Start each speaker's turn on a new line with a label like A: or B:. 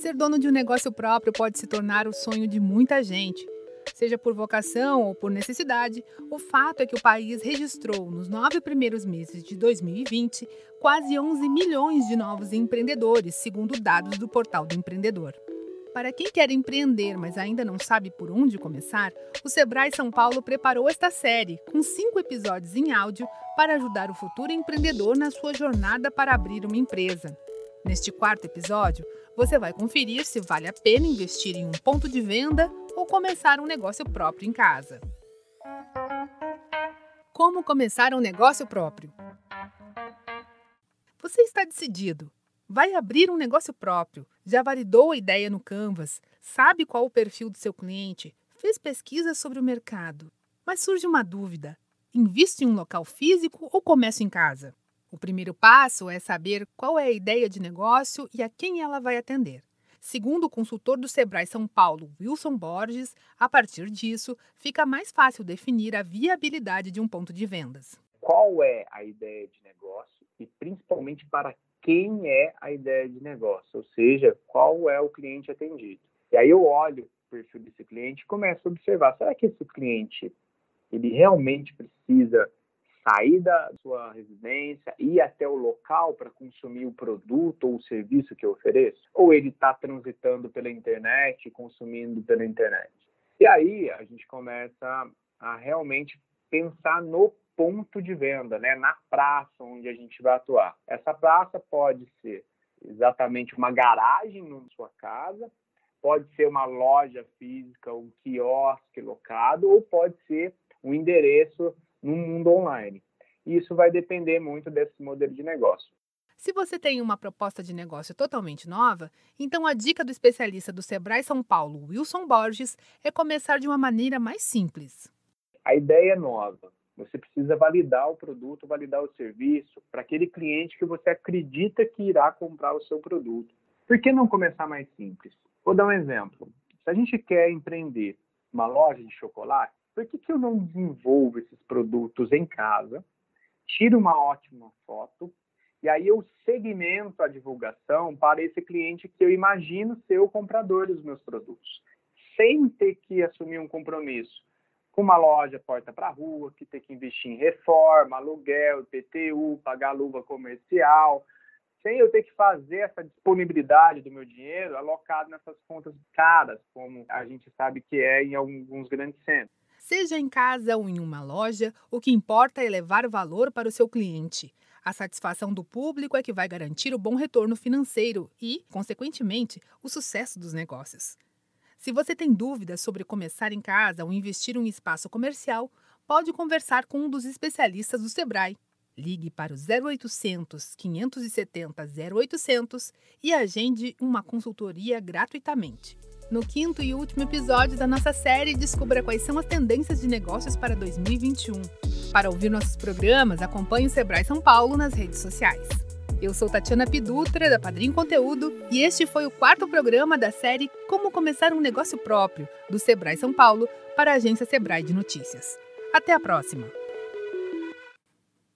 A: Ser dono de um negócio próprio pode se tornar o sonho de muita gente. Seja por vocação ou por necessidade, o fato é que o país registrou, nos nove primeiros meses de 2020, quase 11 milhões de novos empreendedores, segundo dados do Portal do Empreendedor. Para quem quer empreender, mas ainda não sabe por onde começar, o Sebrae São Paulo preparou esta série, com cinco episódios em áudio, para ajudar o futuro empreendedor na sua jornada para abrir uma empresa. Neste quarto episódio, você vai conferir se vale a pena investir em um ponto de venda ou começar um negócio próprio em casa. Como começar um negócio próprio? Você está decidido. Vai abrir um negócio próprio, já validou a ideia no Canvas, sabe qual o perfil do seu cliente, fez pesquisa sobre o mercado. Mas surge uma dúvida: invisto em um local físico ou começo em casa? O primeiro passo é saber qual é a ideia de negócio e a quem ela vai atender. Segundo o consultor do Sebrae São Paulo, Wilson Borges, a partir disso, fica mais fácil definir a viabilidade de um ponto de vendas.
B: Qual é a ideia de negócio e principalmente para quem é a ideia de negócio, ou seja, qual é o cliente atendido. E aí eu olho o perfil desse cliente e começo a observar, será que esse cliente ele realmente precisa sair da sua residência, ir até o local para consumir o produto ou o serviço que eu ofereço? Ou ele está transitando pela internet, consumindo pela internet? E aí a gente começa a realmente pensar no ponto de venda, né? na praça onde a gente vai atuar. Essa praça pode ser exatamente uma garagem na sua casa, pode ser uma loja física, um quiosque locado, ou pode ser um endereço no mundo online. E isso vai depender muito desse modelo de negócio.
A: Se você tem uma proposta de negócio totalmente nova, então a dica do especialista do Sebrae São Paulo, Wilson Borges, é começar de uma maneira mais simples.
B: A ideia é nova. Você precisa validar o produto, validar o serviço para aquele cliente que você acredita que irá comprar o seu produto. Por que não começar mais simples? Vou dar um exemplo. Se a gente quer empreender uma loja de chocolate, por que, que eu não desenvolvo esses produtos em casa, tiro uma ótima foto e aí eu segmento a divulgação para esse cliente que eu imagino ser o comprador dos meus produtos, sem ter que assumir um compromisso com uma loja porta para rua, que tem que investir em reforma, aluguel, IPTU, pagar luva comercial, sem eu ter que fazer essa disponibilidade do meu dinheiro alocado nessas contas caras, como a gente sabe que é em alguns grandes centros.
A: Seja em casa ou em uma loja, o que importa é levar valor para o seu cliente. A satisfação do público é que vai garantir o bom retorno financeiro e, consequentemente, o sucesso dos negócios. Se você tem dúvidas sobre começar em casa ou investir em um espaço comercial, pode conversar com um dos especialistas do Sebrae. Ligue para o 0800 570 0800 e agende uma consultoria gratuitamente. No quinto e último episódio da nossa série, descubra quais são as tendências de negócios para 2021. Para ouvir nossos programas, acompanhe o Sebrae São Paulo nas redes sociais. Eu sou Tatiana Pidutra, da Padrim Conteúdo, e este foi o quarto programa da série Como Começar um Negócio Próprio, do Sebrae São Paulo, para a agência Sebrae de Notícias. Até a próxima!